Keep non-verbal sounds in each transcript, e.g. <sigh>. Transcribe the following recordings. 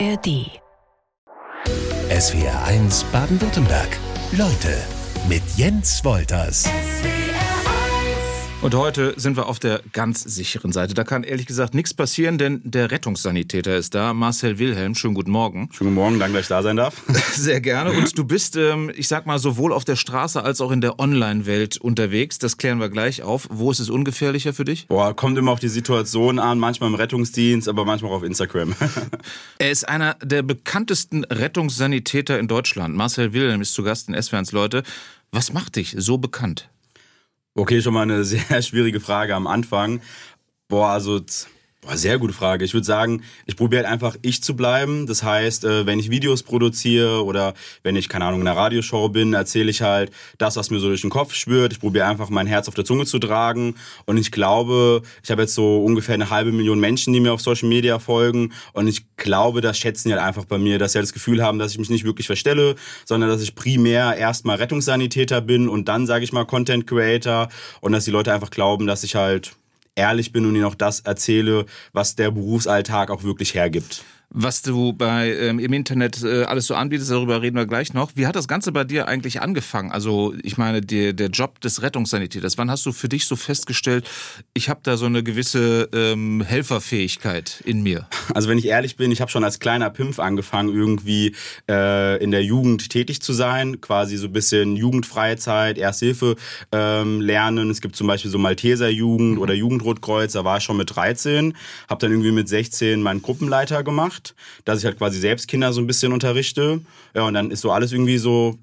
ARD. SWR 1 Baden-Württemberg. Leute mit Jens Wolters. Und heute sind wir auf der ganz sicheren Seite. Da kann ehrlich gesagt nichts passieren, denn der Rettungssanitäter ist da. Marcel Wilhelm, schönen guten Morgen. Schönen guten Morgen, danke, dass ich da sein darf. <laughs> Sehr gerne. Und du bist, ähm, ich sag mal, sowohl auf der Straße als auch in der Online-Welt unterwegs. Das klären wir gleich auf. Wo ist es ungefährlicher für dich? Boah, kommt immer auf die Situation an, manchmal im Rettungsdienst, aber manchmal auch auf Instagram. <laughs> er ist einer der bekanntesten Rettungssanitäter in Deutschland. Marcel Wilhelm ist zu Gast in SWRs Leute. Was macht dich so bekannt? Okay, schon mal eine <laughs> sehr schwierige Frage am Anfang. Boah, also Boah, sehr gute Frage. Ich würde sagen, ich probiere halt einfach ich zu bleiben. Das heißt, äh, wenn ich Videos produziere oder wenn ich, keine Ahnung, in einer Radioshow bin, erzähle ich halt das, was mir so durch den Kopf spürt. Ich probiere einfach mein Herz auf der Zunge zu tragen. Und ich glaube, ich habe jetzt so ungefähr eine halbe Million Menschen, die mir auf Social Media folgen. Und ich glaube, das schätzen die halt einfach bei mir, dass sie halt das Gefühl haben, dass ich mich nicht wirklich verstelle, sondern dass ich primär erstmal Rettungssanitäter bin und dann, sage ich mal, Content Creator. Und dass die Leute einfach glauben, dass ich halt ehrlich bin und ihnen auch das erzähle, was der Berufsalltag auch wirklich hergibt was du bei ähm, im Internet äh, alles so anbietest, darüber reden wir gleich noch. Wie hat das Ganze bei dir eigentlich angefangen? Also ich meine, der, der Job des Rettungssanitäters, wann hast du für dich so festgestellt, ich habe da so eine gewisse ähm, Helferfähigkeit in mir? Also wenn ich ehrlich bin, ich habe schon als kleiner Pimpf angefangen, irgendwie äh, in der Jugend tätig zu sein, quasi so ein bisschen Jugendfreizeit, Ersthilfe ähm, lernen. Es gibt zum Beispiel so Malteser Jugend mhm. oder Jugendrotkreuz, da war ich schon mit 13, habe dann irgendwie mit 16 meinen Gruppenleiter gemacht gemacht, dass ich halt quasi selbst Kinder so ein bisschen unterrichte. Ja, und dann ist so alles irgendwie so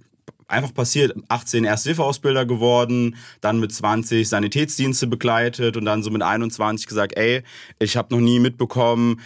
einfach passiert. 18 Ersthilfeausbilder geworden, dann mit 20 Sanitätsdienste begleitet und dann so mit 21 gesagt, ey, ich habe noch nie mitbekommen,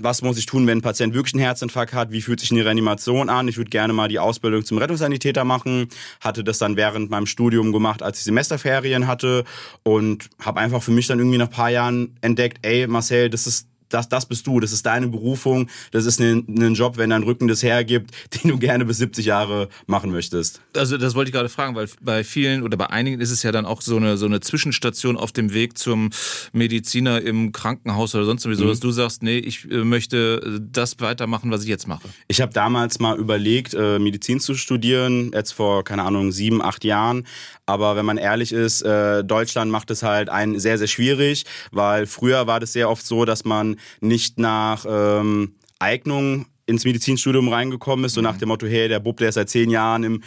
was muss ich tun, wenn ein Patient wirklich einen Herzinfarkt hat? Wie fühlt sich eine Reanimation an? Ich würde gerne mal die Ausbildung zum Rettungssanitäter machen. Hatte das dann während meinem Studium gemacht, als ich Semesterferien hatte und habe einfach für mich dann irgendwie nach ein paar Jahren entdeckt, ey Marcel, das ist das, das bist du, das ist deine Berufung, das ist ein, ein Job, wenn dein Rücken das hergibt, <laughs> den du gerne bis 70 Jahre machen möchtest. Also das wollte ich gerade fragen, weil bei vielen oder bei einigen ist es ja dann auch so eine, so eine Zwischenstation auf dem Weg zum Mediziner im Krankenhaus oder sonst sowieso, mhm. dass du sagst, nee, ich äh, möchte das weitermachen, was ich jetzt mache. Ich habe damals mal überlegt, äh, Medizin zu studieren, jetzt vor, keine Ahnung, sieben, acht Jahren. Aber wenn man ehrlich ist, äh, Deutschland macht es halt einen sehr, sehr schwierig, weil früher war das sehr oft so, dass man nicht nach ähm, Eignung ins Medizinstudium reingekommen ist, so nach mhm. dem Motto, hey, der Bub, der ist seit zehn Jahren im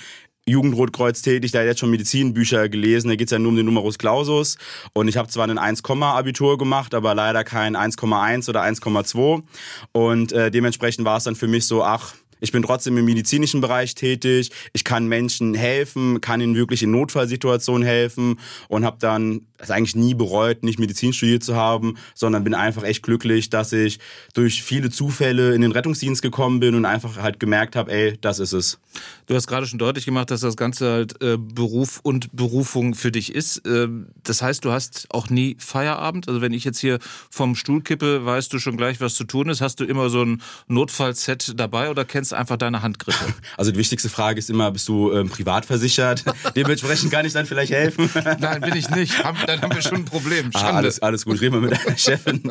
Jugendrotkreuz tätig, der hat jetzt schon Medizinbücher gelesen, da geht es ja nur um den Numerus Clausus. Und ich habe zwar ein 1, Abitur gemacht, aber leider kein 1,1 oder 1,2. Und äh, dementsprechend war es dann für mich so, ach, ich bin trotzdem im medizinischen Bereich tätig. Ich kann Menschen helfen, kann ihnen wirklich in Notfallsituationen helfen und habe dann es eigentlich nie bereut, nicht Medizin studiert zu haben, sondern bin einfach echt glücklich, dass ich durch viele Zufälle in den Rettungsdienst gekommen bin und einfach halt gemerkt habe, ey, das ist es. Du hast gerade schon deutlich gemacht, dass das Ganze halt äh, Beruf und Berufung für dich ist. Äh, das heißt, du hast auch nie Feierabend. Also wenn ich jetzt hier vom Stuhl kippe, weißt du schon gleich, was zu tun ist. Hast du immer so ein Notfallset dabei oder kennst einfach deine Handgriffe? <laughs> Also die wichtigste Frage ist immer, bist du ähm, privat versichert? <laughs> Dementsprechend kann ich dann vielleicht helfen. Nein, bin ich nicht. <laughs> dann haben wir schon ein Problem. Ah, alles, alles gut, reden wir mit deiner Chefin.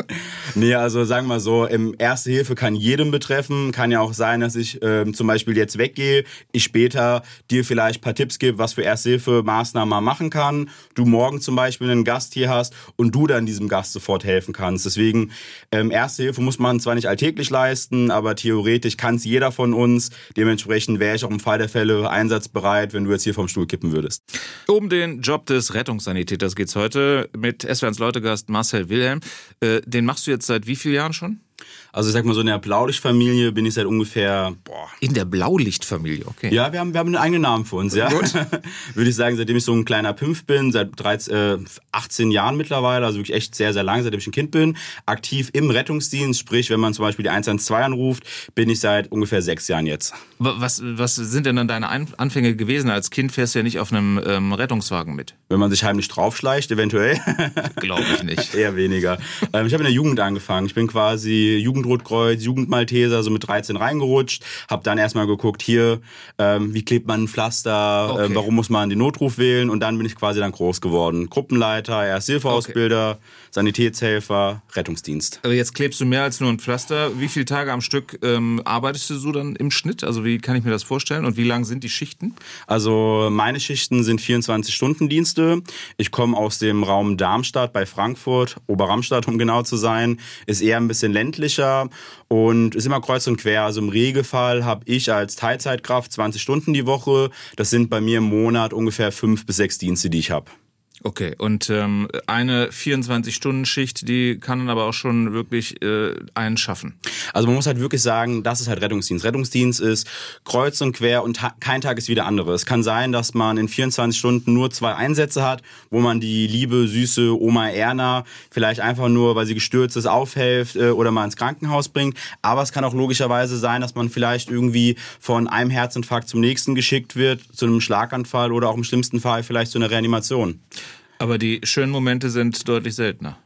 nee, also sagen wir mal so, ähm, Erste Hilfe kann jedem betreffen. Kann ja auch sein, dass ich ähm, zum Beispiel jetzt weggehe, ich später dir vielleicht ein paar Tipps gebe, was für Erste Hilfe Maßnahmen man machen kann. Du morgen zum Beispiel einen Gast hier hast und du dann diesem Gast sofort helfen kannst. Deswegen, ähm, Erste Hilfe muss man zwar nicht alltäglich leisten, aber theoretisch kann es jeder von uns. Dementsprechend wäre ich auch im Fall der Fälle einsatzbereit, wenn du jetzt hier vom Stuhl kippen würdest. Um den Job des Rettungssanitäters geht es heute mit SWRs Leutegast Marcel Wilhelm. Äh, den machst du jetzt seit wie vielen Jahren schon? Also ich sag mal so in der Blaulichtfamilie bin ich seit ungefähr boah. In der Blaulichtfamilie, okay. Ja, wir haben, wir haben einen eigenen Namen für uns, ja. Gut. <laughs> Würde ich sagen, seitdem ich so ein kleiner Pimpf bin, seit 13, äh, 18 Jahren mittlerweile, also wirklich echt sehr, sehr lang, seitdem ich ein Kind bin, aktiv im Rettungsdienst, sprich, wenn man zum Beispiel die 112 anruft, bin ich seit ungefähr sechs Jahren jetzt. Was, was sind denn dann deine Anfänge gewesen? Als Kind fährst du ja nicht auf einem ähm, Rettungswagen mit. Wenn man sich heimlich draufschleicht, eventuell. Glaube ich nicht. <laughs> Eher weniger. Ähm, ich habe in der Jugend angefangen. Ich bin quasi Jugendrotkreuz, Jugendmalteser, so mit 13 reingerutscht. Habe dann erstmal geguckt, hier, ähm, wie klebt man ein Pflaster, ähm, okay. ähm, warum muss man den Notruf wählen und dann bin ich quasi dann groß geworden. Gruppenleiter, Ersthilfeausbilder, okay. Sanitätshelfer, Rettungsdienst. Aber jetzt klebst du mehr als nur ein Pflaster. Wie viele Tage am Stück ähm, arbeitest du so dann im Schnitt? Also wie kann ich mir das vorstellen? Und wie lang sind die Schichten? Also meine Schichten sind 24-Stunden-Dienste. Ich komme aus dem Raum Darmstadt bei Frankfurt, Oberramstadt, um genau zu sein. Ist eher ein bisschen ländlicher und ist immer kreuz und quer. Also im Regelfall habe ich als Teilzeitkraft 20 Stunden die Woche. Das sind bei mir im Monat ungefähr fünf bis sechs Dienste, die ich habe. Okay, und ähm, eine 24-Stunden-Schicht, die kann dann aber auch schon wirklich äh, einen schaffen. Also man muss halt wirklich sagen, das ist halt Rettungsdienst. Rettungsdienst ist kreuz und quer und kein Tag ist wie der andere. Es kann sein, dass man in 24 Stunden nur zwei Einsätze hat, wo man die liebe, süße Oma Erna vielleicht einfach nur, weil sie gestürzt ist, aufhilft äh, oder mal ins Krankenhaus bringt. Aber es kann auch logischerweise sein, dass man vielleicht irgendwie von einem Herzinfarkt zum nächsten geschickt wird, zu einem Schlaganfall oder auch im schlimmsten Fall vielleicht zu einer Reanimation. Aber die schönen Momente sind deutlich seltener.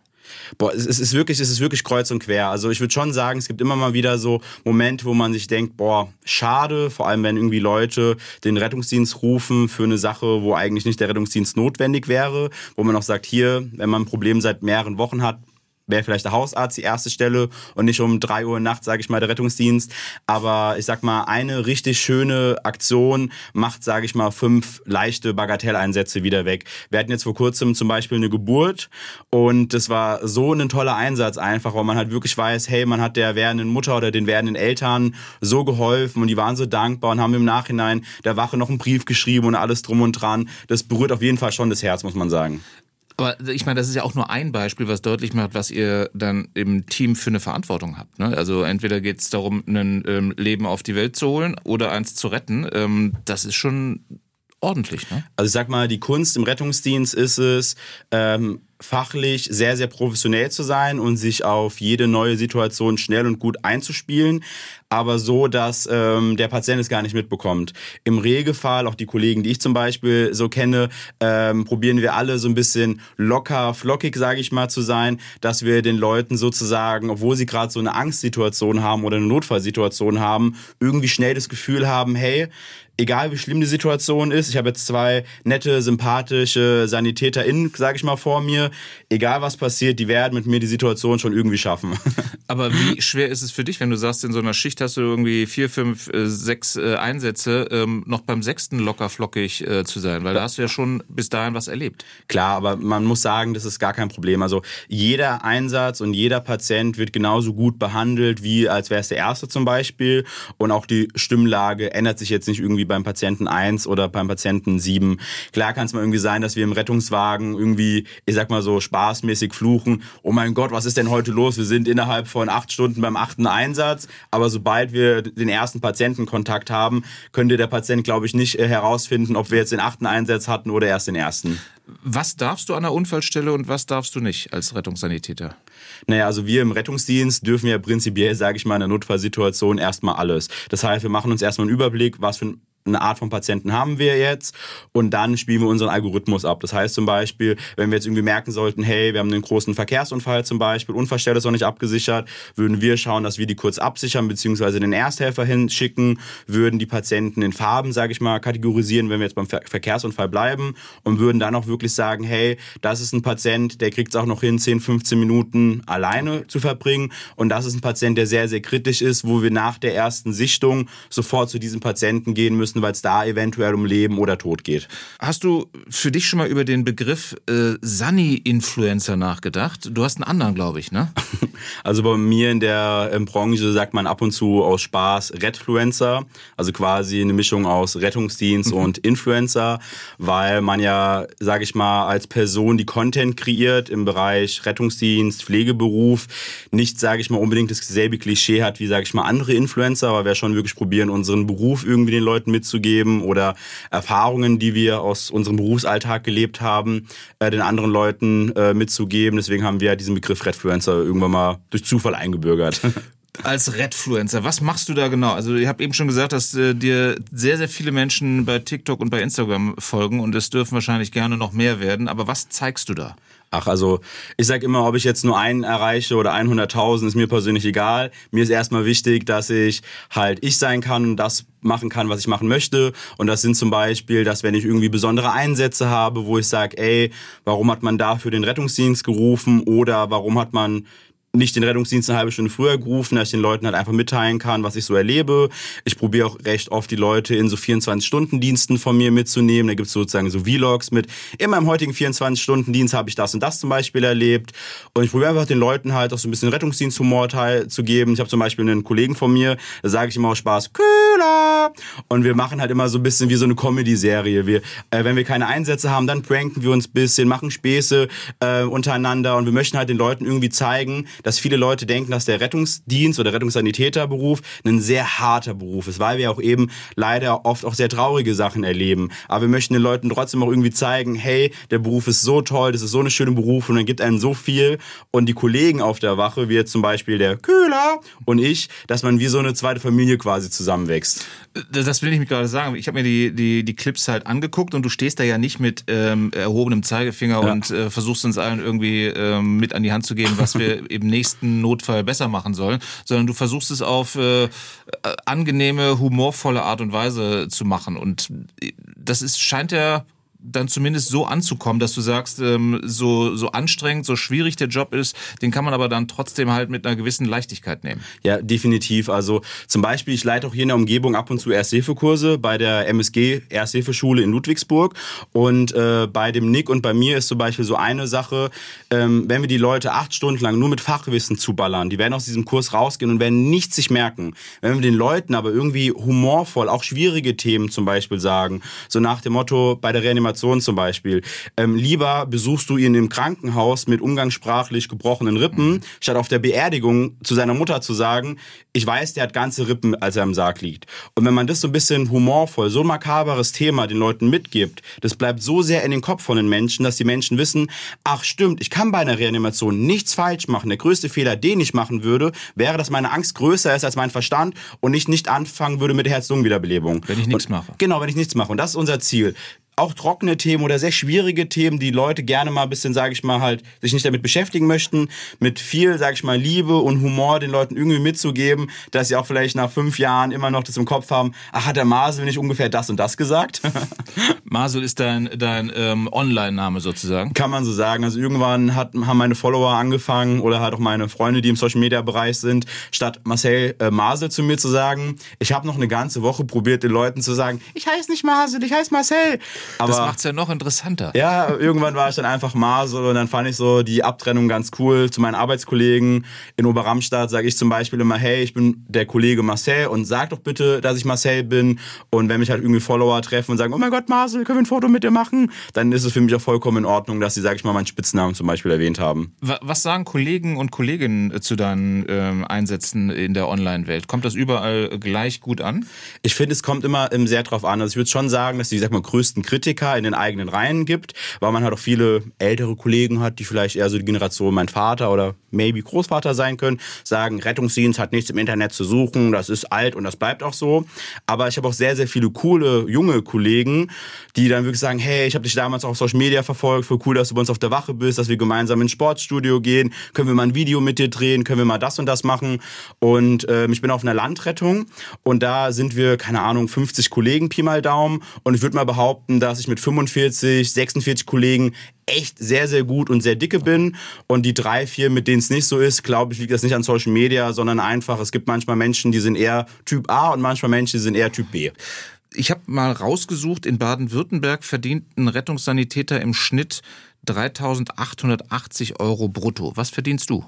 Boah, es ist wirklich, es ist wirklich kreuz und quer. Also ich würde schon sagen, es gibt immer mal wieder so Momente, wo man sich denkt, boah, schade, vor allem wenn irgendwie Leute den Rettungsdienst rufen für eine Sache, wo eigentlich nicht der Rettungsdienst notwendig wäre, wo man auch sagt, hier, wenn man ein Problem seit mehreren Wochen hat, wäre vielleicht der Hausarzt die erste Stelle und nicht um drei Uhr nachts, sage ich mal, der Rettungsdienst. Aber ich sag mal, eine richtig schöne Aktion macht, sage ich mal, fünf leichte Bagatelleinsätze wieder weg. Wir hatten jetzt vor kurzem zum Beispiel eine Geburt und das war so ein toller Einsatz einfach, weil man halt wirklich weiß, hey, man hat der werdenden Mutter oder den werdenden Eltern so geholfen und die waren so dankbar und haben im Nachhinein der Wache noch einen Brief geschrieben und alles drum und dran. Das berührt auf jeden Fall schon das Herz, muss man sagen. Aber ich meine, das ist ja auch nur ein Beispiel, was deutlich macht, was ihr dann im Team für eine Verantwortung habt. Ne? Also entweder geht es darum, ein ähm, Leben auf die Welt zu holen oder eins zu retten. Ähm, das ist schon ordentlich. Ne? Also ich sag mal, die Kunst im Rettungsdienst ist es, ähm, fachlich sehr, sehr professionell zu sein und sich auf jede neue Situation schnell und gut einzuspielen, aber so, dass ähm, der Patient es gar nicht mitbekommt. Im Regelfall, auch die Kollegen, die ich zum Beispiel so kenne, ähm, probieren wir alle so ein bisschen locker, flockig, sage ich mal, zu sein, dass wir den Leuten sozusagen, obwohl sie gerade so eine Angstsituation haben oder eine Notfallsituation haben, irgendwie schnell das Gefühl haben, hey, egal wie schlimm die Situation ist, ich habe jetzt zwei nette, sympathische SanitäterInnen, sage ich mal, vor mir, egal was passiert, die werden mit mir die Situation schon irgendwie schaffen. <laughs> Aber wie schwer ist es für dich, wenn du sagst, in so einer Schicht hast du irgendwie vier, fünf, äh, sechs äh, Einsätze, ähm, noch beim sechsten locker flockig äh, zu sein? Weil da hast du ja schon bis dahin was erlebt. Klar, aber man muss sagen, das ist gar kein Problem. Also jeder Einsatz und jeder Patient wird genauso gut behandelt, wie als wäre es der erste zum Beispiel. Und auch die Stimmlage ändert sich jetzt nicht irgendwie beim Patienten 1 oder beim Patienten 7. Klar kann es mal irgendwie sein, dass wir im Rettungswagen irgendwie, ich sag mal so, spaßmäßig fluchen. Oh mein Gott, was ist denn heute los? Wir sind innerhalb von acht Stunden beim achten Einsatz. Aber sobald wir den ersten Patientenkontakt haben, könnte der Patient, glaube ich, nicht äh, herausfinden, ob wir jetzt den achten Einsatz hatten oder erst den ersten. Was darfst du an der Unfallstelle und was darfst du nicht als Rettungssanitäter? Naja, also wir im Rettungsdienst dürfen ja prinzipiell, sage ich mal, in einer Notfallsituation erstmal alles. Das heißt, wir machen uns erstmal einen Überblick, was für ein eine Art von Patienten haben wir jetzt. Und dann spielen wir unseren Algorithmus ab. Das heißt zum Beispiel, wenn wir jetzt irgendwie merken sollten, hey, wir haben einen großen Verkehrsunfall zum Beispiel, Unfallstelle ist noch nicht abgesichert, würden wir schauen, dass wir die kurz absichern beziehungsweise den Ersthelfer hinschicken, würden die Patienten in Farben, sage ich mal, kategorisieren, wenn wir jetzt beim Ver Verkehrsunfall bleiben und würden dann auch wirklich sagen, hey, das ist ein Patient, der kriegt es auch noch hin, 10, 15 Minuten alleine zu verbringen. Und das ist ein Patient, der sehr, sehr kritisch ist, wo wir nach der ersten Sichtung sofort zu diesem Patienten gehen müssen, müssen, weil es da eventuell um Leben oder Tod geht. Hast du für dich schon mal über den Begriff äh, Sunny-Influencer nachgedacht? Du hast einen anderen, glaube ich, ne? <laughs> Also bei mir in der ähm, Branche sagt man ab und zu aus Spaß Redfluencer, also quasi eine Mischung aus Rettungsdienst mhm. und Influencer, weil man ja, sage ich mal, als Person, die Content kreiert im Bereich Rettungsdienst, Pflegeberuf, nicht, sage ich mal, unbedingt dasselbe Klischee hat wie, sage ich mal, andere Influencer, aber wir schon wirklich probieren, unseren Beruf irgendwie den Leuten mit mitzugeben oder Erfahrungen, die wir aus unserem Berufsalltag gelebt haben, äh, den anderen Leuten äh, mitzugeben. Deswegen haben wir diesen Begriff Redfluencer irgendwann mal durch Zufall eingebürgert. <laughs> als Redfluencer, was machst du da genau? Also ich habe eben schon gesagt, dass äh, dir sehr, sehr viele Menschen bei TikTok und bei Instagram folgen und es dürfen wahrscheinlich gerne noch mehr werden. Aber was zeigst du da? Ach, also ich sag immer, ob ich jetzt nur einen erreiche oder 100.000, ist mir persönlich egal. Mir ist erstmal wichtig, dass ich halt ich sein kann und das machen kann, was ich machen möchte. Und das sind zum Beispiel, dass wenn ich irgendwie besondere Einsätze habe, wo ich sage, ey, warum hat man dafür den Rettungsdienst gerufen oder warum hat man nicht den Rettungsdienst eine halbe Stunde früher gerufen, dass ich den Leuten halt einfach mitteilen kann, was ich so erlebe. Ich probiere auch recht oft die Leute in so 24-Stunden-Diensten von mir mitzunehmen. Da gibt's sozusagen so Vlogs mit, in meinem heutigen 24-Stunden-Dienst habe ich das und das zum Beispiel erlebt. Und ich probiere einfach den Leuten halt auch so ein bisschen Rettungsdiensthumor zu geben. Ich habe zum Beispiel einen Kollegen von mir, da sage ich immer aus Spaß, Köhler! Und wir machen halt immer so ein bisschen wie so eine Comedy-Serie. Wir, äh, wenn wir keine Einsätze haben, dann pranken wir uns ein bisschen, machen Späße äh, untereinander und wir möchten halt den Leuten irgendwie zeigen, dass viele Leute denken, dass der Rettungsdienst oder Rettungssanitäterberuf ein sehr harter Beruf ist, weil wir auch eben leider oft auch sehr traurige Sachen erleben. Aber wir möchten den Leuten trotzdem auch irgendwie zeigen, hey, der Beruf ist so toll, das ist so eine schöne Beruf und dann gibt einen so viel. Und die Kollegen auf der Wache, wie jetzt zum Beispiel der Köhler und ich, dass man wie so eine zweite Familie quasi zusammenwächst. Das will ich mir gerade sagen. Ich habe mir die, die, die Clips halt angeguckt und du stehst da ja nicht mit ähm, erhobenem Zeigefinger ja. und äh, versuchst uns allen irgendwie ähm, mit an die Hand zu geben, was wir <laughs> eben nächsten Notfall besser machen sollen, sondern du versuchst es auf äh, angenehme, humorvolle Art und Weise zu machen. Und das ist, scheint ja dann zumindest so anzukommen, dass du sagst, ähm, so, so anstrengend, so schwierig der Job ist, den kann man aber dann trotzdem halt mit einer gewissen Leichtigkeit nehmen. Ja, definitiv. Also zum Beispiel, ich leite auch hier in der Umgebung ab und zu Ersthilfekurse bei der MSG Ersthilfeschule in Ludwigsburg. Und äh, bei dem Nick und bei mir ist zum Beispiel so eine Sache, ähm, wenn wir die Leute acht Stunden lang nur mit Fachwissen zuballern, die werden aus diesem Kurs rausgehen und werden nichts sich merken. Wenn wir den Leuten aber irgendwie humorvoll auch schwierige Themen zum Beispiel sagen, so nach dem Motto bei der Reanimation Situation zum Beispiel. Ähm, lieber besuchst du ihn im Krankenhaus mit umgangssprachlich gebrochenen Rippen, mhm. statt auf der Beerdigung zu seiner Mutter zu sagen, ich weiß, der hat ganze Rippen, als er im Sarg liegt. Und wenn man das so ein bisschen humorvoll, so ein makaberes Thema den Leuten mitgibt, das bleibt so sehr in den Kopf von den Menschen, dass die Menschen wissen, ach stimmt, ich kann bei einer Reanimation nichts falsch machen. Der größte Fehler, den ich machen würde, wäre, dass meine Angst größer ist als mein Verstand und ich nicht anfangen würde mit der Herz-Lungen-Wiederbelebung. Wenn ich nichts mache. Genau, wenn ich nichts mache. Und das ist unser Ziel auch trockene Themen oder sehr schwierige Themen, die Leute gerne mal ein bisschen, sage ich mal, halt sich nicht damit beschäftigen möchten, mit viel, sage ich mal, Liebe und Humor den Leuten irgendwie mitzugeben, dass sie auch vielleicht nach fünf Jahren immer noch das im Kopf haben, ach, hat der Masel nicht ungefähr das und das gesagt? <laughs> Masel ist dein, dein ähm, Online-Name sozusagen? Kann man so sagen. Also irgendwann hat, haben meine Follower angefangen oder halt auch meine Freunde, die im Social-Media-Bereich sind, statt Marcel äh, Masel zu mir zu sagen, ich habe noch eine ganze Woche probiert, den Leuten zu sagen, ich heiße nicht Masel, ich heiße Marcel. Aber das macht's ja noch interessanter. Ja, irgendwann war ich dann einfach Masel und dann fand ich so die Abtrennung ganz cool. Zu meinen Arbeitskollegen in Oberramstadt sage ich zum Beispiel immer, hey, ich bin der Kollege Marcel und sag doch bitte, dass ich Marcel bin. Und wenn mich halt irgendwie Follower treffen und sagen, oh mein Gott, Marcel, können wir ein Foto mit dir machen? Dann ist es für mich auch vollkommen in Ordnung, dass sie, sag ich mal, meinen Spitznamen zum Beispiel erwähnt haben. Was sagen Kollegen und Kolleginnen äh, zu deinen ähm, Einsätzen in der Online-Welt? Kommt das überall gleich gut an? Ich finde, es kommt immer ähm, sehr drauf an. Also ich würde schon sagen, dass die, sag mal, größten Kritiker in den eigenen Reihen gibt, weil man halt auch viele ältere Kollegen hat, die vielleicht eher so die Generation mein Vater oder maybe Großvater sein können, sagen, Rettungsdienst hat nichts im Internet zu suchen, das ist alt und das bleibt auch so. Aber ich habe auch sehr, sehr viele coole, junge Kollegen, die dann wirklich sagen, hey, ich habe dich damals auch auf Social Media verfolgt, voll cool, dass du bei uns auf der Wache bist, dass wir gemeinsam ins Sportstudio gehen, können wir mal ein Video mit dir drehen, können wir mal das und das machen. Und äh, ich bin auf einer Landrettung und da sind wir, keine Ahnung, 50 Kollegen, Pi mal Daumen. Und ich würde mal behaupten, dass ich mit 45, 46 Kollegen echt sehr, sehr gut und sehr dicke bin. Und die drei, vier, mit denen es nicht so ist, glaube ich, liegt das nicht an Social Media, sondern einfach, es gibt manchmal Menschen, die sind eher Typ A und manchmal Menschen, die sind eher Typ B. Ich habe mal rausgesucht, in Baden-Württemberg verdient ein Rettungssanitäter im Schnitt 3.880 Euro brutto. Was verdienst du?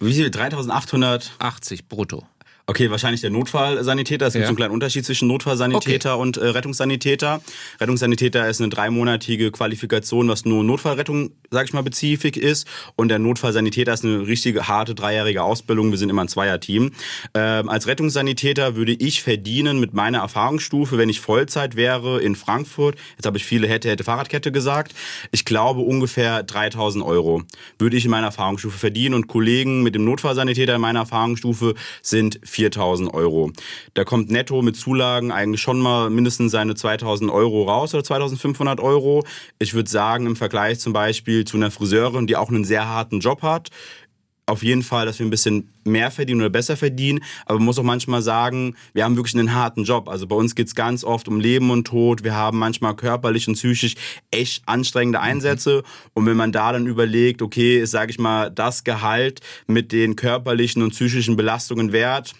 Wie viel? 3.880 brutto. Okay, wahrscheinlich der Notfallsanitäter. Es gibt Ja. so einen kleinen Unterschied zwischen Notfallsanitäter und äh, Rettungssanitäter. Rettungssanitäter ist eine dreimonatige Qualifikation, was nur Notfallrettung, sag ich mal, spezifisch ist. Und der Notfallsanitäter ist eine richtige, harte, dreijährige Ausbildung. Wir sind immer ein Zweierteam. Ähm, als Rettungssanitäter würde ich verdienen mit meiner Erfahrungsstufe, wenn ich Vollzeit wäre in Frankfurt. Jetzt habe ich viele hätte, hätte Fahrradkette gesagt. Ich glaube ungefähr 3000 Euro würde ich in meiner Erfahrungsstufe verdienen. Und Kollegen mit dem Notfallsanitäter in meiner Erfahrungsstufe sind 4000 Euro. Da kommt netto mit Zulagen eigentlich schon mal mindestens seine 2000 Euro raus oder 2500 Euro. Ich würde sagen, im Vergleich zum Beispiel zu einer Friseurin, die auch einen sehr harten Job hat, auf jeden Fall, dass wir ein bisschen mehr verdienen oder besser verdienen. Aber man muss auch manchmal sagen, wir haben wirklich einen harten Job. Also bei uns geht's ganz oft um Leben und Tod. Wir haben manchmal körperlich und psychisch echt anstrengende Einsätze. Und wenn man da dann überlegt, okay, ist, sage ich mal, das Gehalt mit den körperlichen und psychischen Belastungen wert,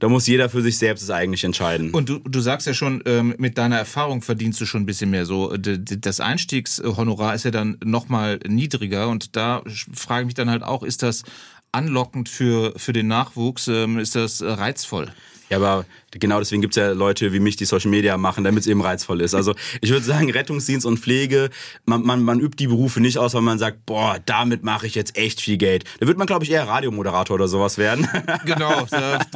da muss jeder für sich selbst es eigentlich entscheiden. Und du, du sagst ja schon, ähm, mit deiner Erfahrung verdienst du schon ein bisschen mehr. So, d- das Einstiegshonorar ist ja dann nochmal niedriger und da frage ich mich dann halt auch, ist das anlockend für, für den Nachwuchs? Ähm, ist das äh, reizvoll? Ja, aber genau deswegen gibt's ja Leute wie mich, die Social Media machen, damit es eben reizvoll ist. Also ich würde sagen, Rettungsdienst und Pflege, man, man, man übt die Berufe nicht aus, weil man sagt, boah, damit mache ich jetzt echt viel Geld. Da wird man, glaube ich, eher Radiomoderator oder sowas werden. <laughs> Genau,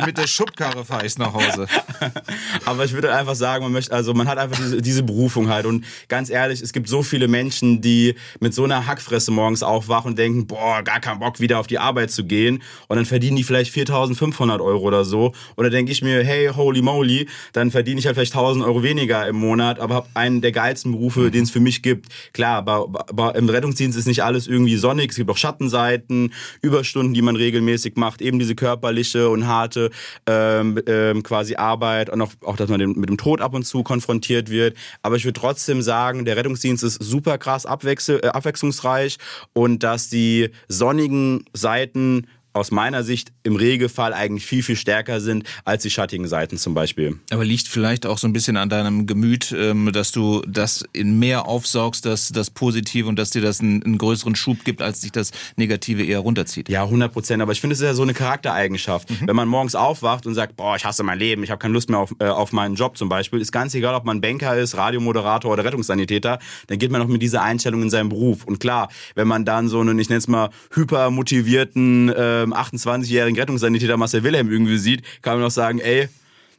mit der Schubkarre fahre ich nach Hause. <laughs> Aber ich würde einfach sagen, man möchte, also man hat einfach diese, diese Berufung halt. Und ganz ehrlich, es gibt so viele Menschen, die mit so einer Hackfresse morgens aufwachen und denken, boah, gar keinen Bock wieder auf die Arbeit zu gehen. Und dann verdienen die vielleicht 4.500 Euro oder so. Und dann denke ich mir, hey, holy moly, dann verdiene ich halt vielleicht 1.000 Euro weniger im Monat, aber habe einen der geilsten Berufe, den es für mich gibt. Klar, aber, aber im Rettungsdienst ist nicht alles irgendwie sonnig. Es gibt auch Schattenseiten, Überstunden, die man regelmäßig macht, eben diese körperliche und harte ähm, ähm, quasi Arbeit und auch, auch dass man den, mit dem Tod ab und zu konfrontiert wird. Aber ich würde trotzdem sagen, der Rettungsdienst ist super krass abwechsel, äh, abwechslungsreich und dass die sonnigen Seiten aus meiner Sicht im Regelfall eigentlich viel, viel stärker sind als die schattigen Seiten zum Beispiel. Aber liegt vielleicht auch so ein bisschen an deinem Gemüt, ähm, dass du das in mehr aufsaugst, das, das Positive und dass dir das einen, einen größeren Schub gibt, als sich das Negative eher runterzieht. Ja, 100 Prozent. Aber ich finde, es ist ja so eine Charaktereigenschaft. Wenn man morgens aufwacht und sagt, boah, ich hasse mein Leben, ich habe keine Lust mehr auf, äh, auf meinen Job zum Beispiel, ist ganz egal, ob man Banker ist, Radiomoderator oder Rettungssanitäter, dann geht man auch mit dieser Einstellung in seinen Beruf. Und klar, wenn man dann so einen, ich nenne es mal, hypermotivierten ähm, 28-jährigen Rettungssanitäter Marcel Wilhelm irgendwie sieht, kann man auch sagen, ey,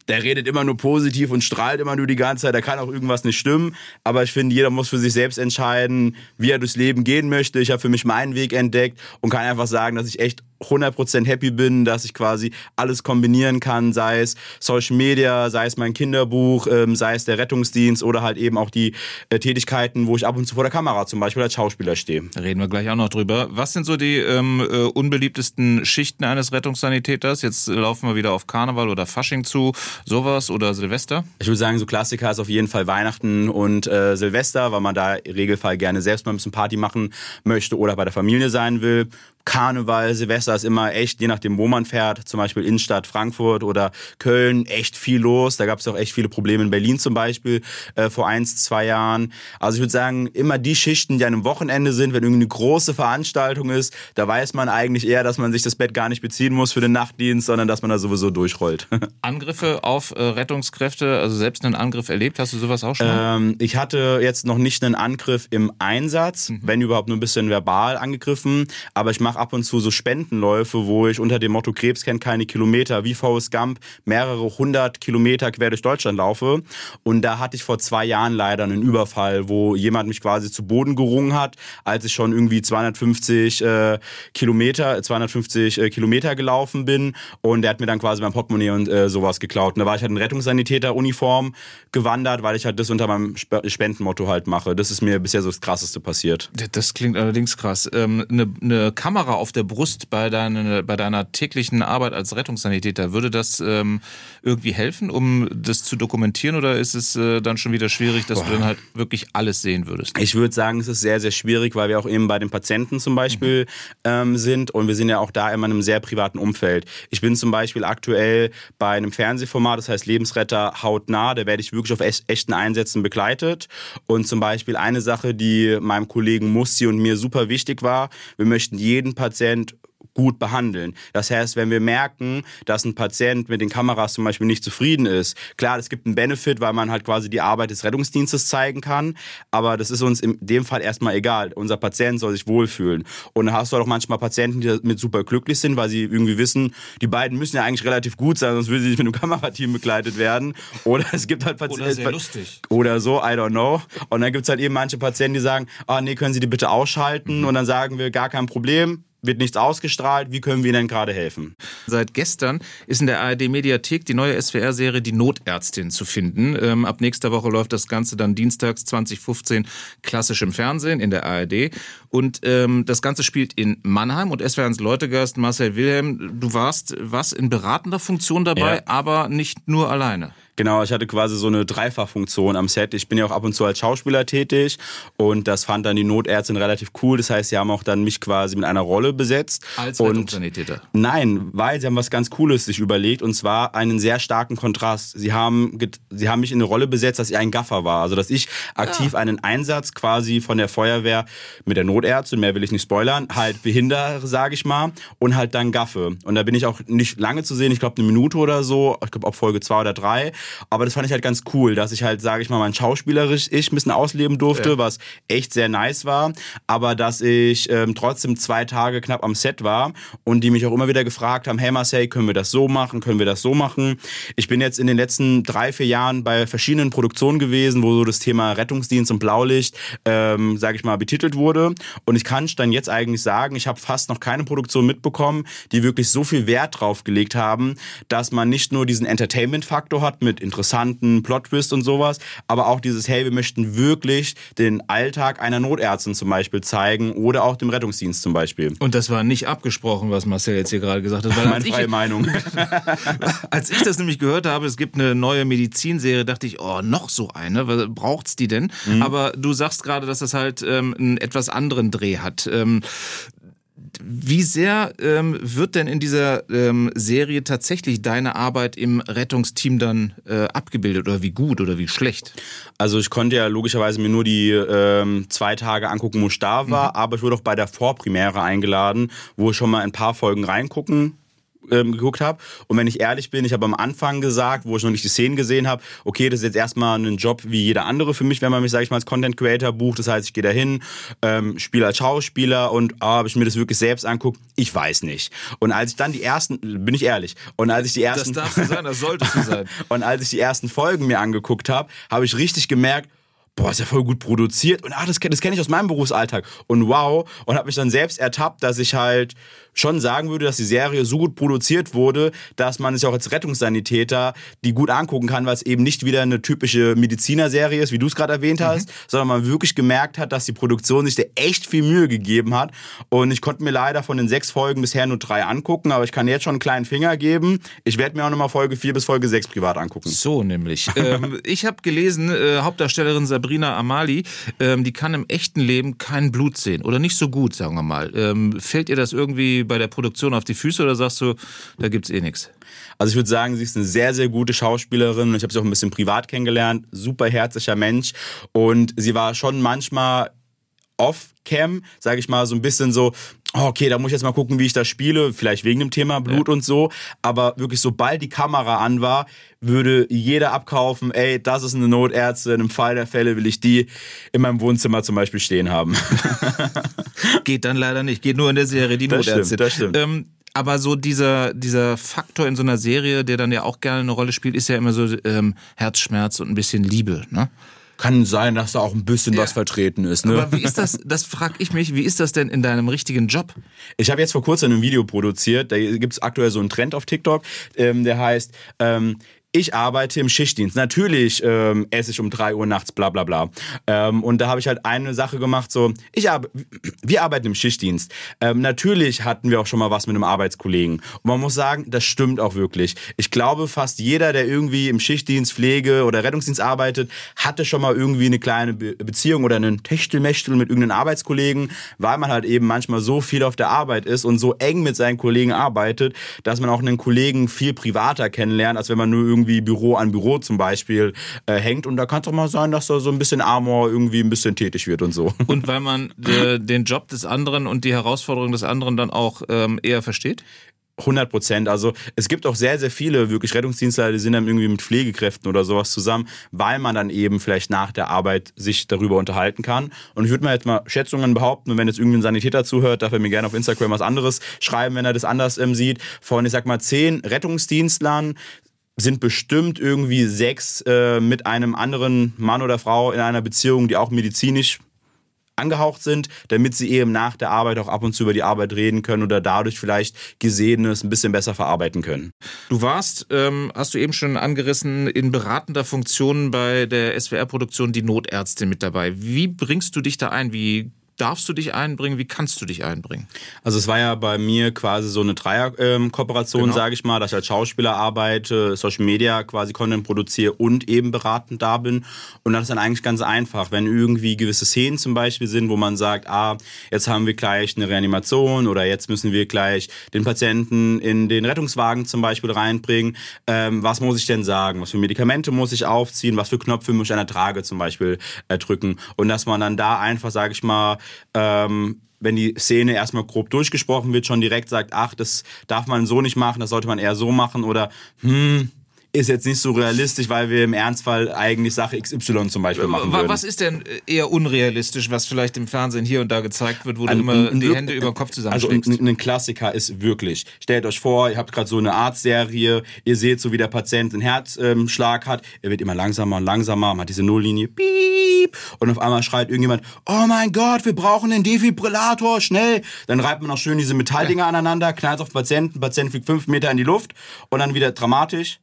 der redet immer nur positiv und strahlt immer nur die ganze Zeit. Da kann auch irgendwas nicht stimmen. Aber ich finde, jeder muss für sich selbst entscheiden, wie er durchs Leben gehen möchte. Ich habe für mich meinen Weg entdeckt und kann einfach sagen, dass ich echt 100% happy bin, dass ich quasi alles kombinieren kann, sei es Social Media, sei es mein Kinderbuch, ähm, sei es der Rettungsdienst oder halt eben auch die äh, Tätigkeiten, wo ich ab und zu vor der Kamera zum Beispiel als Schauspieler stehe. Reden wir gleich auch noch drüber. Was sind so die ähm, äh, unbeliebtesten Schichten eines Rettungssanitäters? Jetzt laufen wir wieder auf Karneval oder Fasching zu, sowas oder Silvester? Ich würde sagen, so Klassiker ist auf jeden Fall Weihnachten und äh, Silvester, weil man da im Regelfall gerne selbst mal ein bisschen Party machen möchte oder bei der Familie sein will. Karneval, Silvester ist immer echt, je nachdem, wo man fährt, zum Beispiel Innenstadt Frankfurt oder Köln, echt viel los. Da gab es auch echt viele Probleme in Berlin zum Beispiel äh, vor eins, zwei Jahren. Also ich würde sagen, immer die Schichten, die an einem Wochenende sind, wenn irgendwie eine große Veranstaltung ist, da weiß man eigentlich eher, dass man sich das Bett gar nicht beziehen muss für den Nachtdienst, sondern dass man da sowieso durchrollt. <laughs> Angriffe auf äh, Rettungskräfte, also selbst einen Angriff erlebt, hast du sowas auch schon? Ähm, ich hatte jetzt noch nicht einen Angriff im Einsatz, wenn überhaupt nur ein bisschen verbal angegriffen, aber ich mache ab und zu so Spendenläufe, wo ich unter dem Motto Krebs kennt keine Kilometer, wie Forrest Gump, mehrere hundert Kilometer quer durch Deutschland laufe. Und da hatte ich vor zwei Jahren leider einen Überfall, wo jemand mich quasi zu Boden gerungen hat, als ich schon irgendwie 250 äh, Kilometer, 250 äh, Kilometer gelaufen bin. Und der hat mir dann quasi mein Portemonnaie und äh, sowas geklaut. Und da war ich halt in Rettungssanitäter-Uniform gewandert, weil ich halt das unter meinem Sp Spendenmotto halt mache. Das ist mir bisher so das Krasseste passiert. Das klingt allerdings krass. Ähm, eine, eine Kamera auf der Brust bei, deine, bei deiner täglichen Arbeit als Rettungssanitäter, würde das ähm, irgendwie helfen, um das zu dokumentieren oder ist es äh, dann schon wieder schwierig, dass du dann halt wirklich alles sehen würdest? Ich würde sagen, es ist sehr, sehr schwierig, weil wir auch eben bei den Patienten zum Beispiel ähm, sind und wir sind ja auch da immer in einem sehr privaten Umfeld. Ich bin zum Beispiel aktuell bei einem Fernsehformat, das heißt Lebensretter hautnah, da werde ich wirklich auf echt, echten Einsätzen begleitet. Und zum Beispiel eine Sache, die meinem Kollegen Mussi und mir super wichtig war, wir möchten jeden Patient gut behandeln. Das heißt, wenn wir merken, dass ein Patient mit den Kameras zum Beispiel nicht zufrieden ist, klar, es gibt einen Benefit, weil man halt quasi die Arbeit des Rettungsdienstes zeigen kann, aber das ist uns in dem Fall erstmal egal. Unser Patient soll sich wohlfühlen. Und dann hast du auch manchmal Patienten, die mit super glücklich sind, weil sie irgendwie wissen, die beiden müssen ja eigentlich relativ gut sein, sonst würden sie nicht mit einem Kamerateam begleitet werden. Oder es gibt halt Patienten. Oder sehr lustig. Oder so, I don't know. Und dann gibt es halt eben manche Patienten, die sagen, ah nee, können Sie die bitte ausschalten? Und dann sagen wir, gar kein Problem, wird nichts ausgestrahlt, wie können wir Ihnen gerade helfen? Seit gestern ist in der ARD-Mediathek die neue SWR-Serie Die Notärztin zu finden. Ähm, ab nächster Woche läuft das Ganze dann dienstags 2015 klassisch im Fernsehen in der ARD. Und ähm, das Ganze spielt in Mannheim und SWR1 Leutegast Marcel Wilhelm, du warst was in beratender Funktion dabei, Ja. aber nicht nur alleine. Genau, ich hatte quasi so eine Dreifachfunktion am Set. Ich bin ja auch ab und zu als Schauspieler tätig und das fand dann die Notärztin relativ cool. Das heißt, sie haben auch dann mich quasi mit einer Rolle besetzt. Als Rettungssanitäter. Nein, weil sie haben was ganz Cooles sich überlegt und zwar einen sehr starken Kontrast. Sie haben, sie haben mich in eine Rolle besetzt, dass ich ein Gaffer war. Also, dass ich aktiv einen Einsatz quasi von der Feuerwehr mit der Notärztin, mehr will ich nicht spoilern, halt behindere, sage ich mal, und halt dann gaffe. Und da bin ich auch nicht lange zu sehen, ich glaube eine Minute oder so, ich glaube auch Folge zwei oder drei. Aber das fand ich halt ganz cool, dass ich halt, sage ich mal, mein schauspielerisch ich ein bisschen ausleben durfte, was echt sehr nice war. Aber dass ich ähm, trotzdem zwei Tage knapp am Set war und die mich auch immer wieder gefragt haben, hey Marcel, können wir das so machen, können wir das so machen? Ich bin jetzt in den letzten drei, vier Jahren bei verschiedenen Produktionen gewesen, wo so das Thema Rettungsdienst und Blaulicht, ähm, sage ich mal, betitelt wurde. Und ich kann dann jetzt eigentlich sagen, ich habe fast noch keine Produktion mitbekommen, die wirklich so viel Wert drauf gelegt haben, dass man nicht nur diesen Entertainment-Faktor hat mit interessanten Plot-Twist und sowas, aber auch dieses, hey, wir möchten wirklich den Alltag einer Notärztin zum Beispiel zeigen oder auch dem Rettungsdienst zum Beispiel. Und das war nicht abgesprochen, was Marcel jetzt hier gerade gesagt hat. Weil <laughs> Meine als, ich, freie Meinung. <laughs> als ich das nämlich gehört habe, es gibt eine neue Medizinserie, dachte ich, oh, noch so eine, braucht's die denn? Aber du sagst gerade, dass das halt ähm, einen etwas anderen Dreh hat. Ähm, wie sehr ähm, wird denn in dieser ähm, Serie tatsächlich deine Arbeit im Rettungsteam dann äh, abgebildet? Oder wie gut oder wie schlecht? Also ich konnte ja logischerweise mir nur die ähm, zwei Tage angucken, wo ich da war, aber ich wurde auch bei der Vorpremiere eingeladen, wo ich schon mal ein paar Folgen reingucken ähm, geguckt habe. Und wenn ich ehrlich bin, ich habe am Anfang gesagt, wo ich noch nicht die Szenen gesehen habe, okay, das ist jetzt erstmal ein Job wie jeder andere für mich, wenn man mich, sage ich mal, als Content Creator bucht. Das heißt, ich gehe da hin, ähm, spiele als Schauspieler und ah, ob ich mir das wirklich selbst angucke, ich weiß nicht. Und als ich dann die ersten, bin ich ehrlich, und als ich die Das ersten... darfst du sein, das solltest du sein. <laughs> Und als ich die ersten Folgen mir angeguckt habe, habe ich richtig gemerkt, boah, ist ja voll gut produziert und ah, das, das kenne ich aus meinem Berufsalltag und wow und habe mich dann selbst ertappt, dass ich halt schon sagen würde, dass die Serie so gut produziert wurde, dass man es auch als Rettungssanitäter die gut angucken kann, weil es eben nicht wieder eine typische Medizinerserie ist, wie du es gerade erwähnt hast, sondern man wirklich gemerkt hat, dass die Produktion sich da echt viel Mühe gegeben hat und ich konnte mir leider von den sechs Folgen bisher nur drei angucken, aber ich kann jetzt schon einen kleinen Finger geben. Ich werde mir auch nochmal Folge vier bis Folge sechs privat angucken. So nämlich. <laughs> ähm, ich habe gelesen, äh, Hauptdarstellerin Sabrina Amali, ähm, die kann im echten Leben kein Blut sehen oder nicht so gut, sagen wir mal. Ähm, fällt ihr das irgendwie bei der Produktion auf die Füße oder sagst du, da gibt's eh nichts? Also ich würde sagen, sie ist eine sehr, sehr gute Schauspielerin ich habe sie auch ein bisschen privat kennengelernt. Super herzlicher Mensch und sie war schon manchmal off-cam, sage ich mal, so ein bisschen so, okay, da muss ich jetzt mal gucken, wie ich das spiele, vielleicht wegen dem Thema Blut und so, aber wirklich sobald die Kamera an war, würde jeder abkaufen, ey, das ist eine Notärztin, im Fall der Fälle will ich die in meinem Wohnzimmer zum Beispiel stehen haben. <laughs> Geht dann leider nicht. Geht nur in der Serie die Das Notärztin. stimmt, das stimmt. Ähm, aber so dieser, dieser Faktor in so einer Serie, der dann ja auch gerne eine Rolle spielt, ist ja immer so ähm, Herzschmerz und ein bisschen Liebe. Ne? Kann sein, dass da auch ein bisschen Ja. was vertreten ist. Ne? Aber wie ist das, das frag ich mich, wie ist das denn in deinem richtigen Job? Ich habe jetzt vor kurzem ein Video produziert, da gibt es aktuell so einen Trend auf TikTok, ähm, der heißt, ähm, ich arbeite im Schichtdienst. Natürlich ähm, esse ich um 3 Uhr nachts, bla bla bla. Ähm, und da habe ich halt eine Sache gemacht, so, ich arbe wir arbeiten im Schichtdienst. Ähm, natürlich hatten wir auch schon mal was mit einem Arbeitskollegen. Und man muss sagen, das stimmt auch wirklich. Ich glaube, fast jeder, der irgendwie im Schichtdienst, Pflege oder Rettungsdienst arbeitet, hatte schon mal irgendwie eine kleine Be Beziehung oder einen Techtelmechtel mit irgendeinem Arbeitskollegen, weil man halt eben manchmal so viel auf der Arbeit ist und so eng mit seinen Kollegen arbeitet, dass man auch einen Kollegen viel privater kennenlernt, als wenn man nur irgendwie irgendwie Büro an Büro zum Beispiel äh, hängt. Und da kann es auch mal sein, dass da so ein bisschen Amor irgendwie ein bisschen tätig wird und so. <laughs> Und weil man äh, den Job des anderen und die Herausforderungen des anderen dann auch ähm, eher versteht? 100 Prozent. Also es gibt auch sehr, sehr viele wirklich Rettungsdienstler, die sind dann irgendwie mit Pflegekräften oder sowas zusammen, weil man dann eben vielleicht nach der Arbeit sich darüber unterhalten kann. Und ich würde mal jetzt mal Schätzungen behaupten, und wenn jetzt irgendwie ein Sanitäter zuhört, darf er mir gerne auf Instagram was anderes schreiben, wenn er das anders ähm, sieht. Von, ich sag mal, zehn Rettungsdienstlern sind bestimmt irgendwie sechs äh, mit einem anderen Mann oder Frau in einer Beziehung, die auch medizinisch angehaucht sind, damit sie eben nach der Arbeit auch ab und zu über die Arbeit reden können oder dadurch vielleicht Gesehenes ein bisschen besser verarbeiten können. Du warst, ähm, hast du eben schon angerissen, in beratender Funktion bei der SWR-Produktion die Notärztin mit dabei. Wie bringst du dich da ein? Wie darfst du dich einbringen? Wie kannst du dich einbringen? Also es war ja bei mir quasi so eine Dreier-Kooperation, genau. sage ich mal, dass ich als Schauspieler arbeite, Social Media quasi Content produziere und eben beratend da bin. Und das ist dann eigentlich ganz einfach, wenn irgendwie gewisse Szenen zum Beispiel sind, wo man sagt, ah, jetzt haben wir gleich eine Reanimation oder jetzt müssen wir gleich den Patienten in den Rettungswagen zum Beispiel reinbringen. Ähm, was muss ich denn sagen? Was für Medikamente muss ich aufziehen? Was für Knöpfe muss ich an der Trage zum Beispiel äh, drücken? Und dass man dann da einfach, sage ich mal, ähm, wenn die Szene erstmal grob durchgesprochen wird, schon direkt sagt, ach, das darf man so nicht machen, das sollte man eher so machen oder hm, ist jetzt nicht so realistisch, weil wir im Ernstfall eigentlich Sache XY zum Beispiel machen würden. Was ist denn eher unrealistisch, was vielleicht im Fernsehen hier und da gezeigt wird, wo du immer die Hände über den Kopf zusammenschlägst? Also ein, ein, Klassiker ist wirklich, stellt euch vor, ihr habt gerade so eine Arztserie, ihr seht so, wie der Patient einen Herzschlag hat, er wird immer langsamer und langsamer, man hat diese Nulllinie, piep, und auf einmal schreit irgendjemand, oh mein Gott, wir brauchen einen Defibrillator, schnell. Dann reibt man noch schön diese Metalldinger aneinander, knallt auf den Patienten, Patient fliegt fünf Meter in die Luft und dann wieder dramatisch,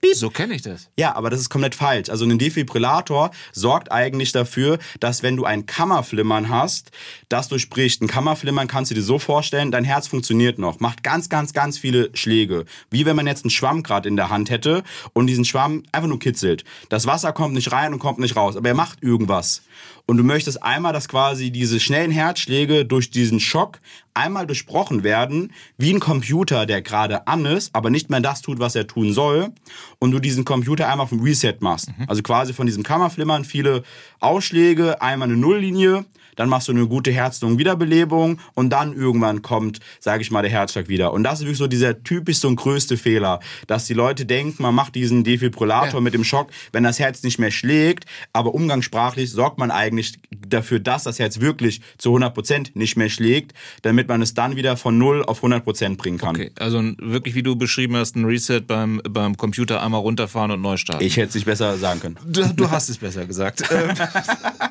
piep. So kenne ich das. Ja, aber das ist komplett falsch. Also ein Defibrillator sorgt eigentlich dafür, dass wenn du ein Kammerflimmern hast, das durchbricht. Ein Kammerflimmern kannst du dir so vorstellen, dein Herz funktioniert noch, macht ganz, ganz, ganz viele Schläge. Wie wenn man jetzt einen Schwamm gerade in der Hand hätte und diesen Schwamm einfach nur kitzelt. Das Wasser kommt nicht rein und kommt nicht raus, aber er macht irgendwas und du möchtest einmal, dass quasi diese schnellen Herzschläge durch diesen Schock einmal durchbrochen werden, wie ein Computer, der gerade an ist, aber nicht mehr das tut, was er tun soll, und du diesen Computer einmal dem Reset machst. Mhm. Also quasi von diesem Kammerflimmern viele Ausschläge, einmal eine Nulllinie, dann machst du eine gute Herzdung-Wiederbelebung und dann irgendwann kommt, sage ich mal, der Herzschlag wieder. Und das ist wirklich so dieser typisch so ein größte Fehler, dass die Leute denken, man macht diesen Defibrillator ja. mit dem Schock, wenn das Herz nicht mehr schlägt, aber umgangssprachlich sorgt man eigentlich dafür, dass das Herz wirklich zu 100% nicht mehr schlägt, damit man es dann wieder von 0 auf 100% bringen kann. Okay, also wirklich, wie du beschrieben hast, ein Reset beim, beim Computer einmal runterfahren und neu starten. Ich hätte es nicht besser sagen können. Du, du hast es besser gesagt. <laughs> Ähm,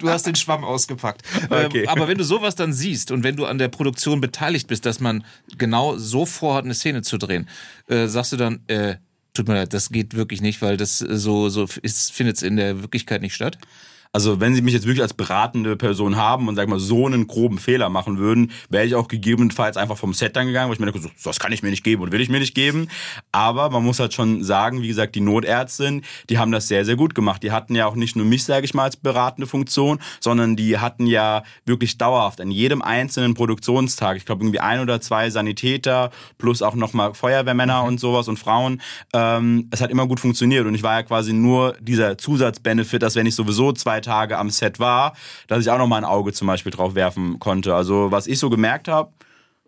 du hast den Schwamm ausgepackt. Ähm, okay. Aber wenn du sowas dann siehst und wenn du an der Produktion beteiligt bist, dass man genau so vorhat, eine Szene zu drehen, äh, sagst du dann, äh, tut mir leid, das geht wirklich nicht, weil das so, so findet es in der Wirklichkeit nicht statt? Also wenn sie mich jetzt wirklich als beratende Person haben und sag mal so einen groben Fehler machen würden, wäre ich auch gegebenenfalls einfach vom Set dann gegangen, weil ich mir denke, so, das kann ich mir nicht geben und will ich mir nicht geben. Aber man muss halt schon sagen, wie gesagt, die Notärztin, die haben das sehr, sehr gut gemacht. Die hatten ja auch nicht nur mich, sage ich mal, als beratende Funktion, sondern die hatten ja wirklich dauerhaft an jedem einzelnen Produktionstag, ich glaube irgendwie ein oder zwei Sanitäter plus auch nochmal Feuerwehrmänner mhm. und sowas und Frauen. Ähm, es hat immer gut funktioniert und ich war ja quasi nur dieser Zusatzbenefit, dass wenn ich sowieso zwei zwei Tage am Set war, dass ich auch noch mal ein Auge zum Beispiel drauf werfen konnte. Also was ich so gemerkt habe,